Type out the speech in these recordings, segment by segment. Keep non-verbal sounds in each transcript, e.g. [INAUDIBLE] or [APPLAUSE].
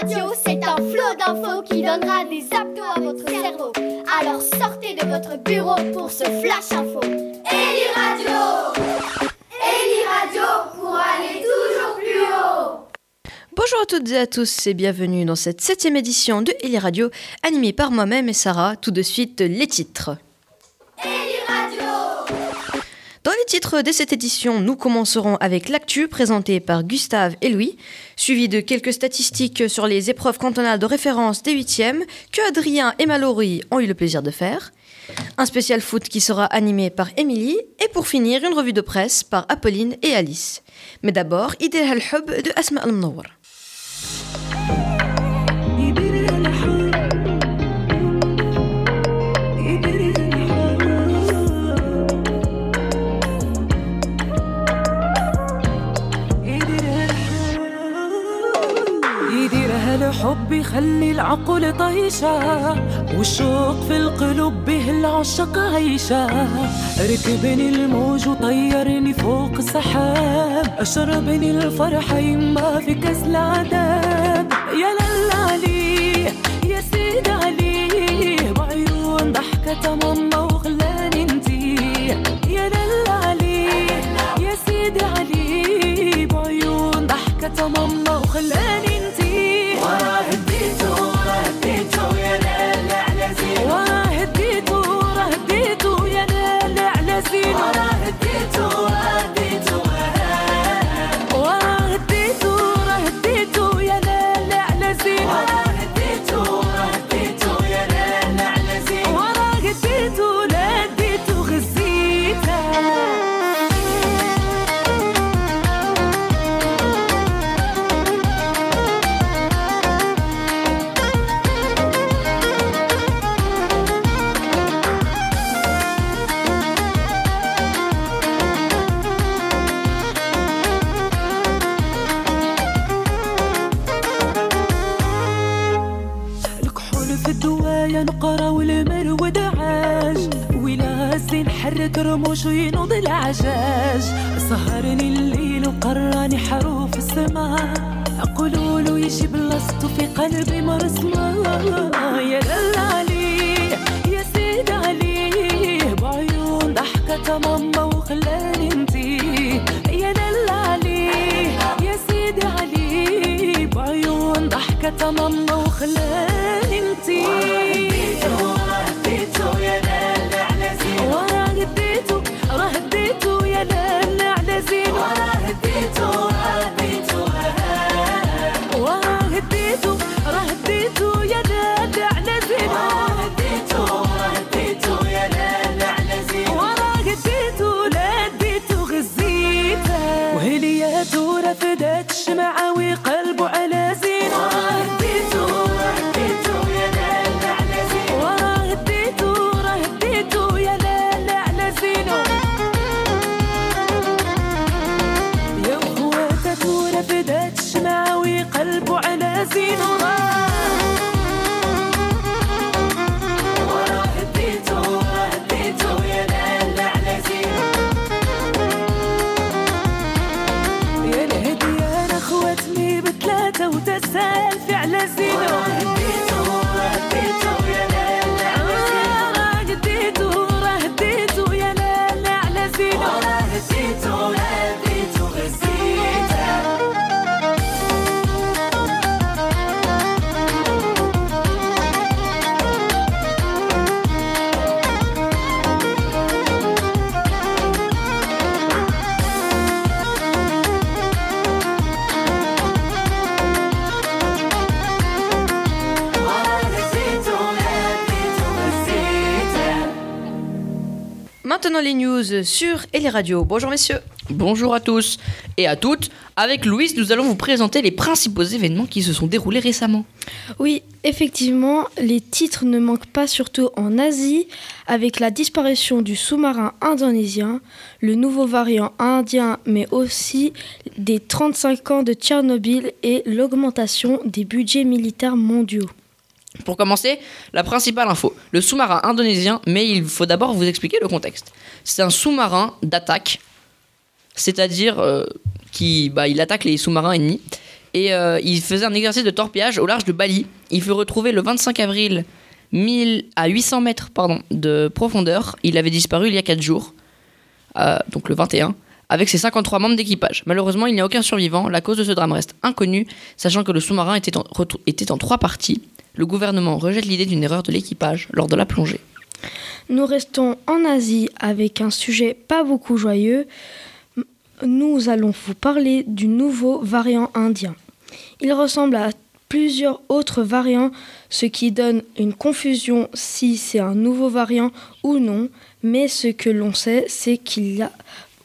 Radio, c'est un flot d'infos qui donnera des abdos à votre cerveau. Alors sortez de votre bureau pour ce flash info. Eli Radio Eli Radio pour aller toujours plus haut Bonjour à toutes et à tous et bienvenue dans cette septième édition de Eli Radio, animée par moi-même et Sarah. Tout de suite, les titres. Les titres de cette édition, nous commencerons avec l'actu présenté par Gustave et Louis, suivi de quelques statistiques sur les épreuves cantonales de référence des huitièmes que Adrien et Mallory ont eu le plaisir de faire. Un spécial foot qui sera animé par Émilie et pour finir une revue de presse par Apolline et Alice. Mais d'abord, Idel Al-Hub de Asma Al-Mnawar. يخلي العقل طيشة؟ والشوق في القلوب به العشق عيشة. ركبني الموج وطيرني فوق السحاب. أشربني الفرحة يما في كاس العذاب يا للا عليه يا سيد عليه بعيون ضحكة ماما رموش وينوض العجاج سهرني الليل وقراني حروف السماء. قولوا له يجي بلاصتو في قلبي مرسمة. يا لالا عليه يا سيد عليه بعيون ضحكة ماما وخلاني انتي يا لالا عليه يا سيدي عليه بعيون ضحكة ماما وخلاني انتي Maintenant les news sur Eli Radio. Bonjour messieurs. Bonjour à tous et à toutes. Avec Louise, nous allons vous présenter les principaux événements qui se sont déroulés récemment. Oui, effectivement, les titres ne manquent pas surtout en Asie, avec la disparition du sous-marin indonésien, le nouveau variant indien, mais aussi des 35 ans de Tchernobyl et l'augmentation des budgets militaires mondiaux. Pour commencer, la principale info, le sous-marin indonésien, mais il faut d'abord vous expliquer le contexte. C'est un sous-marin d'attaque, c'est-à-dire euh, qui bah, il attaque les sous-marins ennemis et euh, il faisait un exercice de torpillage au large de Bali. Il fut retrouvé le 25 avril 1000 à 800 mètres pardon, de profondeur. Il avait disparu il y a 4 jours, euh, donc le 21, avec ses 53 membres d'équipage. Malheureusement, il n'y a aucun survivant. La cause de ce drame reste inconnue, sachant que le sous-marin était en, retou- était en trois parties. Le gouvernement rejette l'idée d'une erreur de l'équipage lors de la plongée. Nous restons en Asie avec un sujet pas beaucoup joyeux. Nous allons vous parler du nouveau variant indien. Il ressemble à plusieurs autres variants, ce qui donne une confusion si c'est un nouveau variant ou non, mais ce que l'on sait, c'est qu'il y a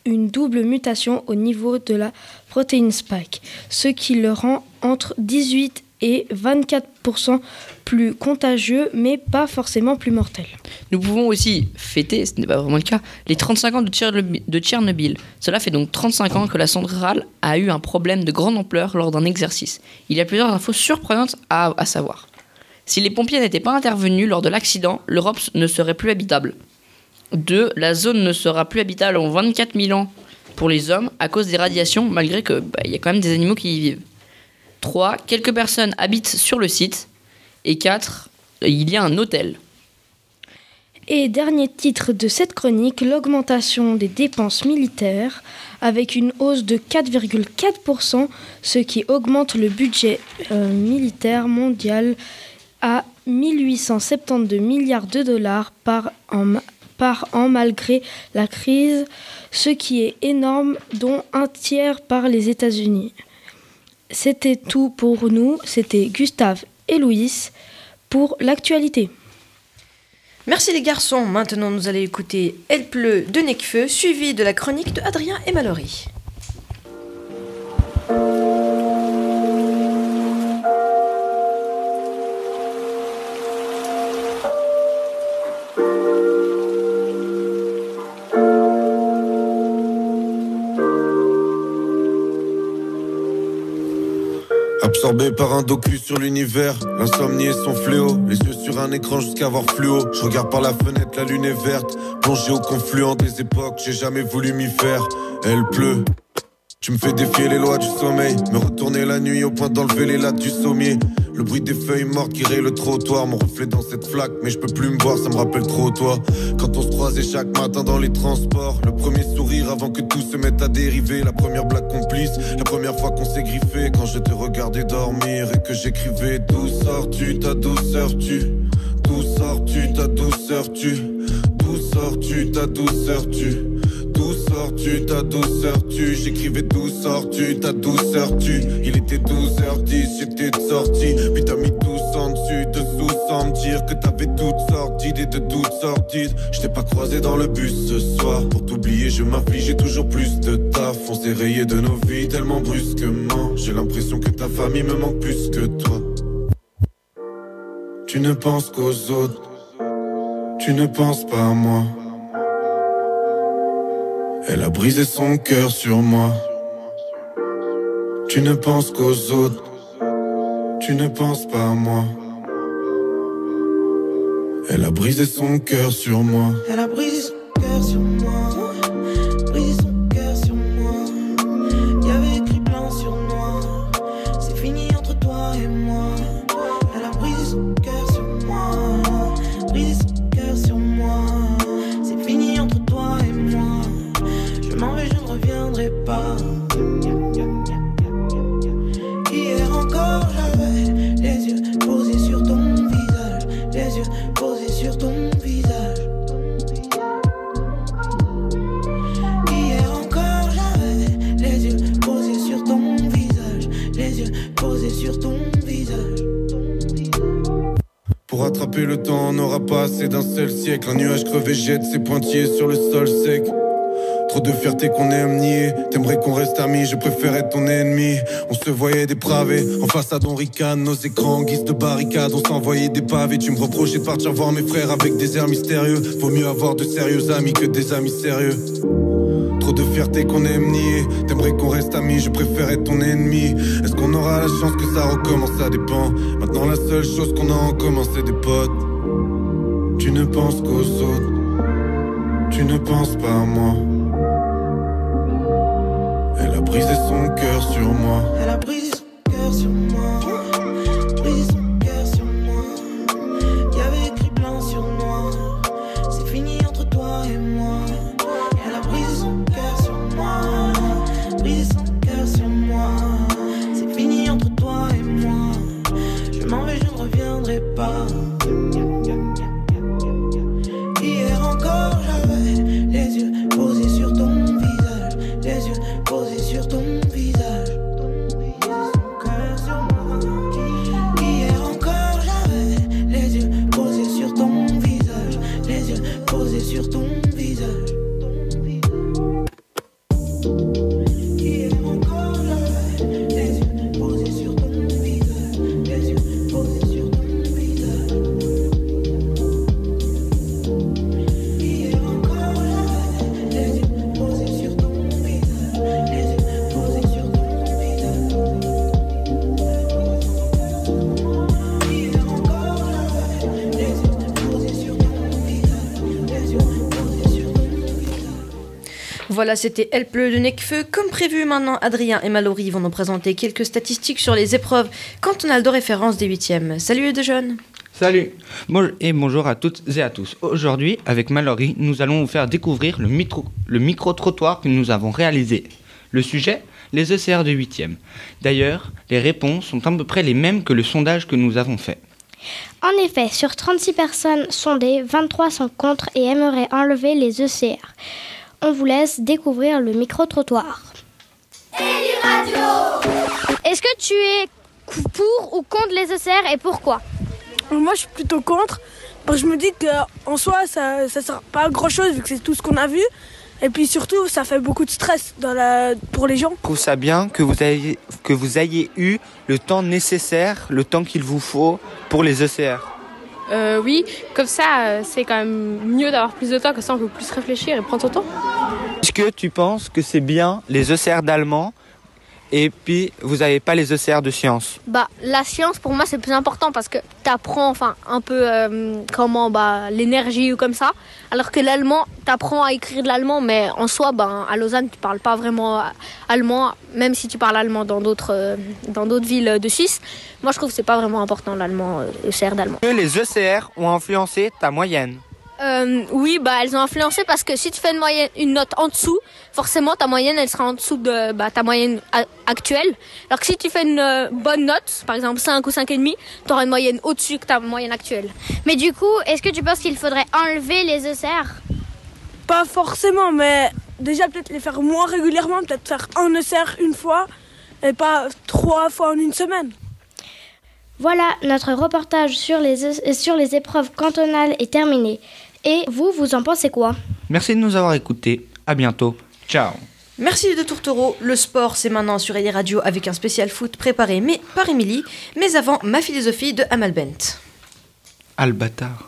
une double mutation au niveau de la protéine spike, ce qui le rend entre 18 et 24% plus contagieux, mais pas forcément plus mortel. Nous pouvons aussi fêter, ce n'est pas vraiment le cas, les 35 ans de Tchernobyl. Cela fait donc 35 ans que la centrale a eu un problème de grande ampleur lors d'un exercice. Il y a plusieurs infos surprenantes à, savoir. Si les pompiers n'étaient pas intervenus lors de l'accident, l'Europe ne serait plus habitable. 2. La zone ne sera plus habitable en 24 000 ans pour les hommes à cause des radiations, malgré que bah, y a quand même des animaux qui y vivent. 3. Quelques personnes habitent sur le site. Et 4. Il y a un hôtel. Et dernier titre de cette chronique, l'augmentation des dépenses militaires avec une hausse de 4,4%, ce qui augmente le budget euh, militaire mondial à 1872 milliards de dollars par an, ma- par an malgré la crise, ce qui est énorme, dont un tiers par les États-Unis. C'était tout pour nous, c'était Gustave et Louis pour l'actualité. Merci les garçons. Maintenant, nous allons écouter Elle pleut de Necfeu, suivi de la chronique de Adrien et Mallory. Absorbé par un docu sur l'univers, l'insomnie est son fléau. Les yeux sur un écran jusqu'à voir fluo. Je regarde par la fenêtre, la lune est verte. Plongé au confluent des époques, j'ai jamais voulu m'y faire. Elle pleut. Tu me fais défier les lois du sommeil, me retourner la nuit au point d'enlever les lattes du sommier. Le bruit des feuilles mortes qui rayent le trottoir, mon reflet dans cette flaque, mais je peux plus me voir, ça me rappelle trop toi. Quand on se croisait chaque matin dans les transports, le premier sourire avant que tout se mette à dériver, la première blague complice, la première fois qu'on s'est griffé, quand je te regardais dormir et que j'écrivais D'où sors-tu, ta douceur tu? D'où sors-tu, ta douceur tu? D'où sors-tu, ta douceur tu ta douceur tu J'écrivais d'où sors-tu, ta douceur tu Il était 12h10, j'étais de sortie Puis t'as mis tous en dessus, dessous sans me dire Que t'avais toutes sortes d'idées de toutes sordides Je pas croisé dans le bus ce soir. Pour t'oublier je m'infligeais toujours plus de taf. On s'est rayé de nos vies tellement brusquement. J'ai l'impression que ta famille me manque plus que toi. Tu ne penses qu'aux autres. Tu ne penses pas à moi elle a brisé son cœur sur moi. Tu ne penses qu'aux autres. Tu ne penses pas à moi. Elle a brisé son cœur sur moi. Elle a brisé son cœur sur moi. Seul siècle. Un nuage crevé jette ses pointillés sur le sol sec. Trop de fierté qu'on aime nier. T'aimerais qu'on reste amis, je préfère être ton ennemi. On se voyait dépravé, en façade on ricane. Nos écrans guise de barricade, on s'envoyait des pavés. Tu me reprochais de partir voir mes frères avec des airs mystérieux. Vaut mieux avoir de sérieux amis que des amis sérieux. Trop de fierté qu'on aime nier. T'aimerais qu'on reste amis, je préfère être ton ennemi. Est-ce qu'on aura la chance que ça recommence? Ça dépend. Maintenant, la seule chose qu'on a en commun, c'est des potes. Tu ne penses qu'aux autres. Tu ne penses pas à moi. Elle a brisé son cœur sur moi. Elle a brisé son cœur Voilà, c'était Elle pleut de Necfeu. Comme prévu maintenant, Adrien et Mallory vont nous présenter quelques statistiques sur les épreuves cantonales de référence des 8e. Salut les deux jeunes Salut et bonjour à toutes et à tous. Aujourd'hui, avec Mallory, nous allons vous faire découvrir le, mitro- le micro-trottoir que nous avons réalisé. Le sujet Les ECR de 8e. D'ailleurs, les réponses sont à peu près les mêmes que le sondage que nous avons fait. En effet, sur 36 personnes sondées, 23 sont contre et aimeraient enlever les ECR. On vous laisse découvrir le micro-trottoir. Est-ce que tu es pour ou contre les ECR et pourquoi? Moi, je suis plutôt contre. Parce que je me dis qu'en soi, ça ne sert pas à grand chose vu que c'est tout ce qu'on a vu. Et puis surtout, ça fait beaucoup de stress dans la... pour les gens. Je trouve ça bien que vous ayez, que vous ayez eu le temps nécessaire, le temps qu'il vous faut pour les ECR. Euh, oui, comme ça, euh, c'est quand même mieux d'avoir plus de temps, comme ça on peut plus réfléchir et prendre son temps. Est-ce que tu penses que c'est bien les ECR d'allemand et puis vous n'avez pas les ECR de sciences Bah, la science pour moi c'est plus important parce que t'apprends enfin un peu euh, comment bah l'énergie ou comme ça, alors que l'allemand t'apprends à écrire de l'allemand, mais en soi ben à Lausanne tu parles pas vraiment euh, allemand, même si tu parles allemand dans d'autres euh, dans d'autres villes de Suisse. Moi je trouve que c'est pas vraiment important l'allemand, euh, le CR d'allemand. Que les ECR ont influencé ta moyenne Euh, oui, bah elles ont influencé parce que si tu fais une moyenne, une note en dessous, forcément ta moyenne elle sera en dessous de bah, ta moyenne a- actuelle. Alors que si tu fais une euh, bonne note, par exemple 5 ou 5,5, tu auras une moyenne au-dessus que ta moyenne actuelle. Mais du coup, est-ce que tu penses qu'il faudrait enlever les ECR? Pas forcément, mais déjà peut-être les faire moins régulièrement, peut-être faire un ECR une fois et pas trois fois en une semaine. Voilà, notre reportage sur les, é- sur les épreuves cantonales est terminé. Et vous, vous en pensez quoi Merci de nous avoir écoutés. À bientôt. Ciao. Merci de Tourtereau. Le sport, c'est maintenant sur Eli Radio avec un spécial foot préparé mais par Émilie. Mais avant, ma philosophie de Amal Bent. Albatar.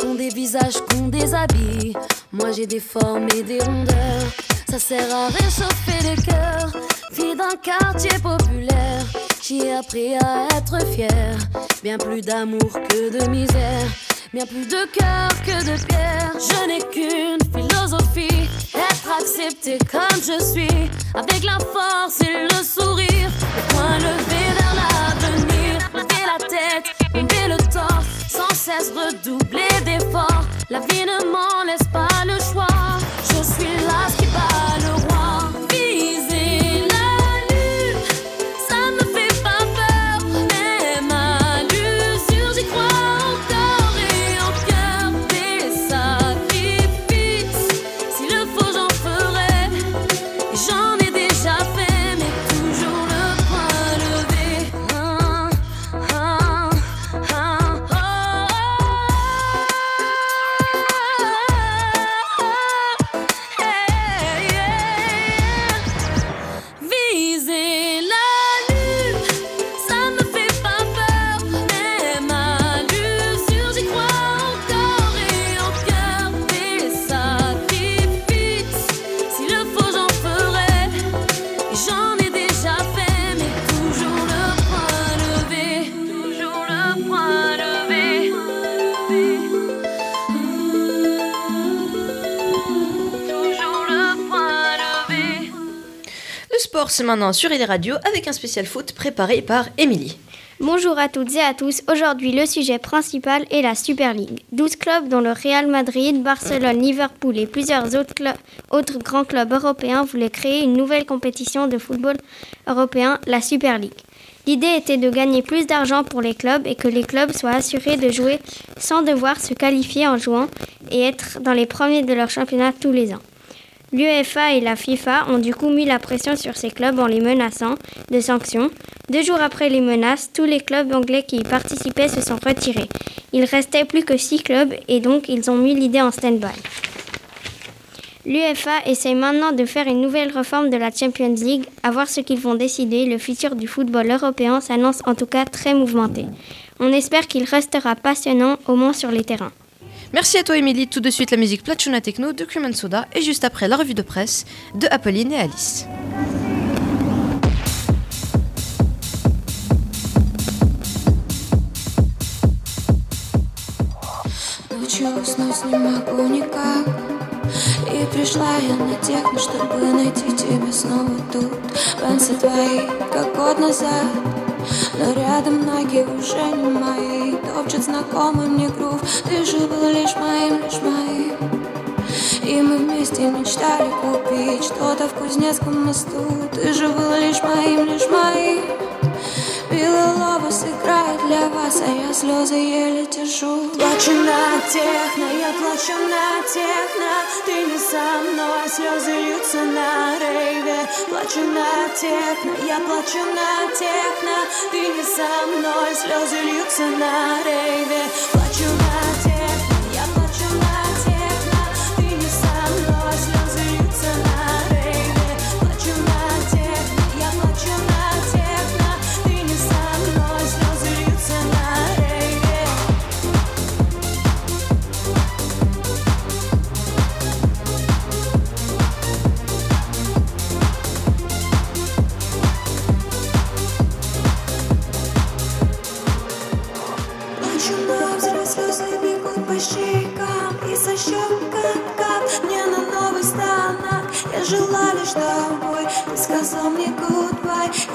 qui ont des visages, qui ont des habits. Moi j'ai des formes et des rondeurs, ça sert à réchauffer les cœurs. Fille d'un quartier populaire, j'ai appris à être fière. Bien plus d'amour que de misère, bien plus de cœur que de pierre. Je n'ai qu'une philosophie, être accepté comme je suis, avec la force et le sourire. Le levé vers l'avenir, cesse redoubler d'efforts. La vie ne m'en laisse pas le choix. Je suis là qui bat sport, c'est maintenant sur les radios avec un spécial foot préparé par Émilie. Bonjour à toutes et à tous. Aujourd'hui, le sujet principal est la Super League. 12 clubs dont le Real Madrid, Barcelone, Liverpool et plusieurs autres, autres grands clubs européens voulaient créer une nouvelle compétition de football européen, la Super League. L'idée était de gagner plus d'argent pour les clubs et que les clubs soient assurés de jouer sans devoir se qualifier en jouant et être dans les premiers de leur championnat tous les ans. L'UEFA et la FIFA ont du coup mis la pression sur ces clubs en les menaçant de sanctions. Deux jours après les menaces, tous les clubs anglais qui y participaient se sont retirés. Il restait plus que six clubs et donc ils ont mis l'idée en stand-by. L'UEFA essaye maintenant de faire une nouvelle réforme de la Champions League. À voir ce qu'ils vont décider, le futur du football européen s'annonce en tout cas très mouvementé. On espère qu'il restera passionnant, au moins sur les terrains. Merci à toi Émilie, tout de suite la musique Platchuna Techno de Cream and Soda et juste après la revue de presse de Apolline et Alice. Научилась, но не могу никак И пришла я на техно, чтобы найти тебя снова тут Пенсы твои, как год назад Но рядом ноги уже не мои Топчет знакомый мне грув. Ты же был лишь моим, лишь моим. И мы вместе мечтали купить Что-то в Кузнецком мосту. Ты же был лишь моим, лишь моим Белый лобос играет для вас, а я слезы еле держу Плачу на техно, я плачу на техно. Ты не со мной, слезы льются на рейве. Плачу на техно, я плачу на техно. Ты не со мной, слезы льются на рейве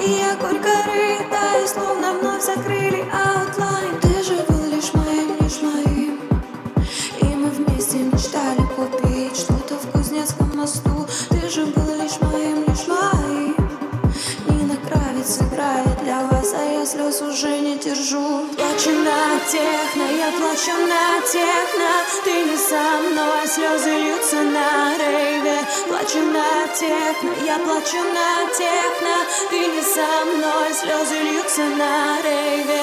goodbye И Плачу на техно, я плачу на техно. Ты не со мной, слезы льются на рейве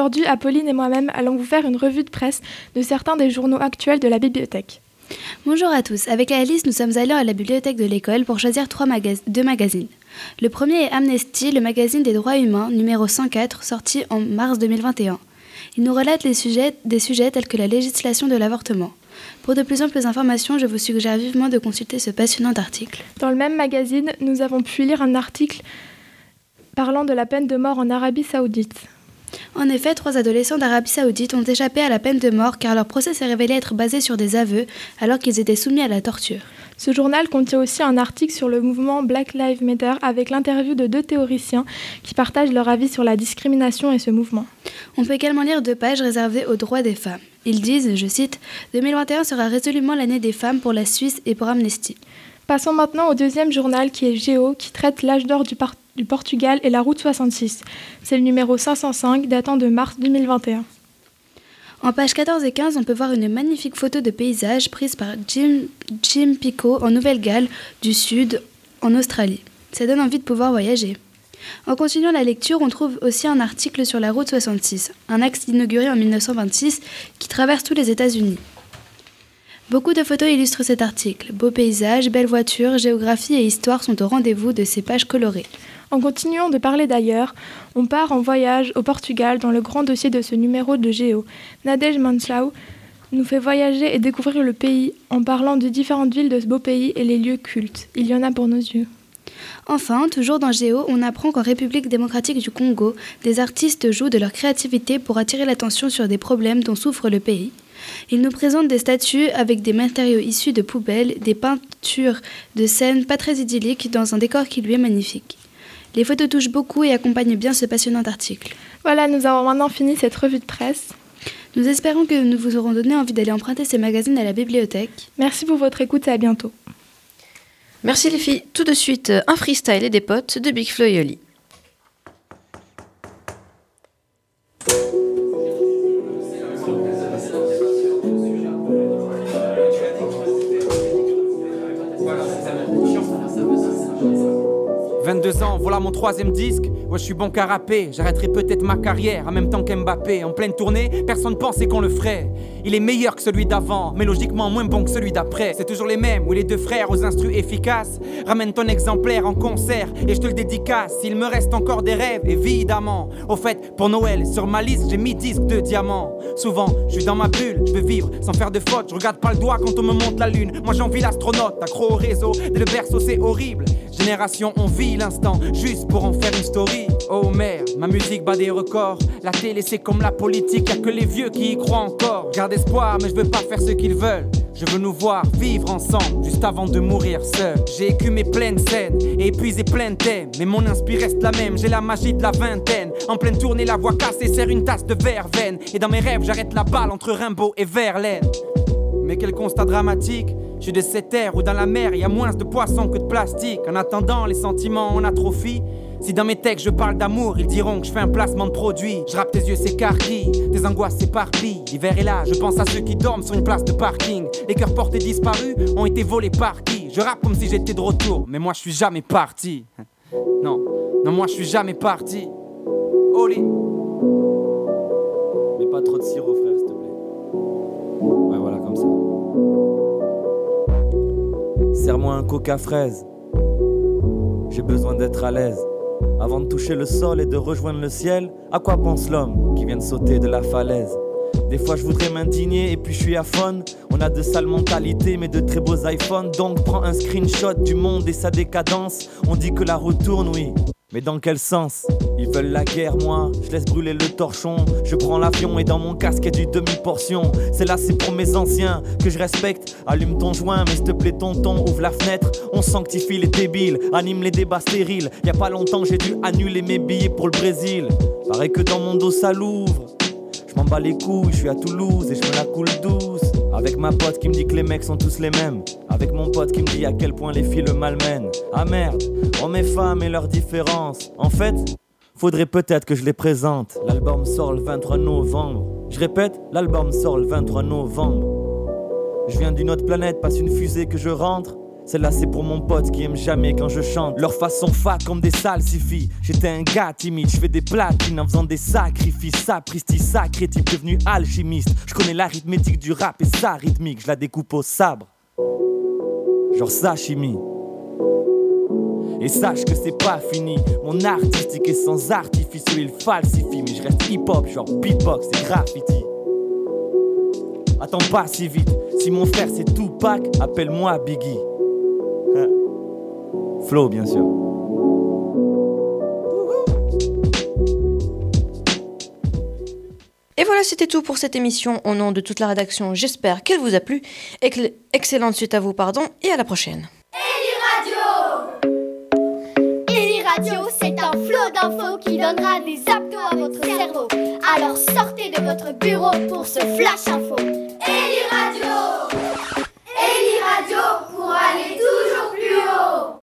aujourd'hui Apolline et moi-même allons vous faire une revue de presse de certains des journaux actuels de la bibliothèque. Bonjour à tous. Avec Alice, nous sommes allés à la bibliothèque de l'école pour choisir trois magas- deux magazines. Le premier est Amnesty, le magazine des droits humains, numéro 104, sorti en mars 2021. Il nous relate les sujets, des sujets tels que la législation de l'avortement. Pour de plus amples informations, je vous suggère vivement de consulter ce passionnant article. Dans le même magazine, nous avons pu lire un article parlant de la peine de mort en Arabie saoudite. En effet, trois adolescents d'Arabie Saoudite ont échappé à la peine de mort car leur procès s'est révélé être basé sur des aveux alors qu'ils étaient soumis à la torture. Ce journal contient aussi un article sur le mouvement Black Lives Matter avec l'interview de deux théoriciens qui partagent leur avis sur la discrimination et ce mouvement. On peut également lire deux pages réservées aux droits des femmes. Ils disent, je cite, 2021 sera résolument l'année des femmes pour la Suisse et pour Amnesty. Passons maintenant au deuxième journal qui est Géo, qui traite l'âge d'or du, par- du Portugal et la route 66. C'est le numéro 505 datant de mars 2021. En page 14 et 15, on peut voir une magnifique photo de paysage prise par Jim, Jim Pico en Nouvelle-Galles du Sud, en Australie. Ça donne envie de pouvoir voyager. En continuant la lecture, on trouve aussi un article sur la route 66, un axe inauguré en 1926 qui traverse tous les États-Unis. Beaucoup de photos illustrent cet article. Beaux paysages, belles voitures, géographie et histoire sont au rendez-vous de ces pages colorées. En continuant de parler d'ailleurs, on part en voyage au Portugal dans le grand dossier de ce numéro de Géo. Nadège Manslau nous fait voyager et découvrir le pays en parlant de différentes villes de ce beau pays et les lieux cultes. Il y en a pour nos yeux. Enfin, toujours dans Géo, on apprend qu'en République démocratique du Congo, des artistes jouent de leur créativité pour attirer l'attention sur des problèmes dont souffre le pays. Ils nous présentent des statues avec des matériaux issus de poubelles, des peintures de scènes pas très idylliques dans un décor qui lui est magnifique. Les photos touchent beaucoup et accompagnent bien ce passionnant article. Voilà, nous avons maintenant fini cette revue de presse. Nous espérons que nous vous aurons donné envie d'aller emprunter ces magazines à la bibliothèque. Merci pour votre écoute et à bientôt. Merci les filles. Tout de suite, un freestyle et des potes de Big Flo et Oli. « 22 ans, voilà mon troisième disque. Ouais, je suis bon qu'à. J'arrêterai peut-être ma carrière en même temps qu'Mbappé. En pleine tournée, personne pensait qu'on le ferait. Il est meilleur que celui d'avant, mais logiquement moins bon que celui d'après. C'est toujours les mêmes, où les deux frères aux instrus efficaces. Ramène ton exemplaire en concert et je te le dédicace. Il me reste encore des rêves, évidemment. Au fait, pour Noël, sur ma liste, j'ai mis disque de diamants. Souvent, je suis dans ma bulle, je veux vivre sans faire de faute. Je regarde pas le doigt quand on me monte la lune. Moi j'envie l'astronaute, accro au réseau. Dès le berceau, c'est horrible. Génération, on vit l'instant juste pour en faire une story. Oh merde, ma musique bat des records. La télé, c'est comme la politique, y'a que les vieux qui y croient encore. Garde espoir, mais je veux pas faire ce qu'ils veulent. Je veux nous voir vivre ensemble, juste avant de mourir seul. J'ai écumé plein de scènes et épuisé plein de thèmes. Mais mon inspire reste la même, j'ai la magie de la vingtaine. En pleine tournée, la voix cassée sert une tasse de verveine. Et dans mes rêves, j'arrête la balle entre Rimbaud et Verlaine. Mais quel constat dramatique Je suis de cette terre où dans la mer il y a moins de poissons que de plastique. En attendant, les sentiments on atrophie. Si dans mes textes je parle d'amour, ils diront que je fais un placement de produit. Je rappe tes yeux s'écarquillent, tes angoisses s'éparpillent. L'hiver est là, je pense à ceux qui dorment sur une place de parking. Les cœurs portés disparus ont été volés par qui? Je rappe comme si j'étais de retour, mais moi je suis jamais parti. [LAUGHS] Non, non, moi je suis jamais parti. Oli. Mais pas trop de sirop, Serre-moi un coca fraise. J'ai besoin d'être à l'aise. Avant de toucher le sol et de rejoindre le ciel, à quoi pense l'homme qui vient de sauter de la falaise? Des fois je voudrais m'indigner et puis je suis à fond. On a de sales mentalités mais de très beaux iPhones. Donc prends un screenshot du monde et sa décadence. On dit que la roue tourne, oui. Mais dans quel sens? Ils veulent la guerre, moi, je laisse brûler le torchon. Je prends l'avion et dans mon casque a du demi-portion. C'est là, c'est pour mes anciens que je respecte. Allume ton joint, mais s'il te plaît, tonton, ouvre la fenêtre. On sanctifie les débiles, anime les débats stériles. Y a pas longtemps, j'ai dû annuler mes billets pour le Brésil. Paraît que dans mon dos, ça l'ouvre. Je m'en bats les couilles, je suis à Toulouse et je me la coule douce. Avec ma pote qui me dit que les mecs sont tous les mêmes. Avec mon pote qui me dit à quel point les filles le malmènent. Ah merde, hommes et femmes et leurs différences. En fait, faudrait peut-être que je les présente. L'album sort le 23 novembre. Je répète, l'album sort le 23 novembre. Je viens d'une autre planète, passe une fusée que je rentre. Celle-là c'est pour mon pote qui aime jamais quand je chante. Leur façon fat comme des salsifis. J'étais un gars timide, je fais des platines en faisant des sacrifices. Sapristi, sacré type devenu alchimiste. Je connais l'arithmétique du rap et sa rythmique, je la découpe au sabre. Genre sashimi. Et sache que c'est pas fini. Mon artistique est sans artifice, il falsifie. Mais je reste hip-hop, genre beatbox et graffiti. Attends pas si vite. Si mon frère c'est Tupac, appelle-moi Biggie. [LAUGHS] Hein. Flow, bien sûr. Et voilà, c'était tout pour cette émission. Au nom de toute la rédaction, j'espère qu'elle vous a plu. Excel- Excellente suite à vous, pardon, et à la prochaine. Qui donnera des abdos à votre cerveau. Alors sortez de votre bureau pour ce flash info. Eli Radio Eli Radio pour aller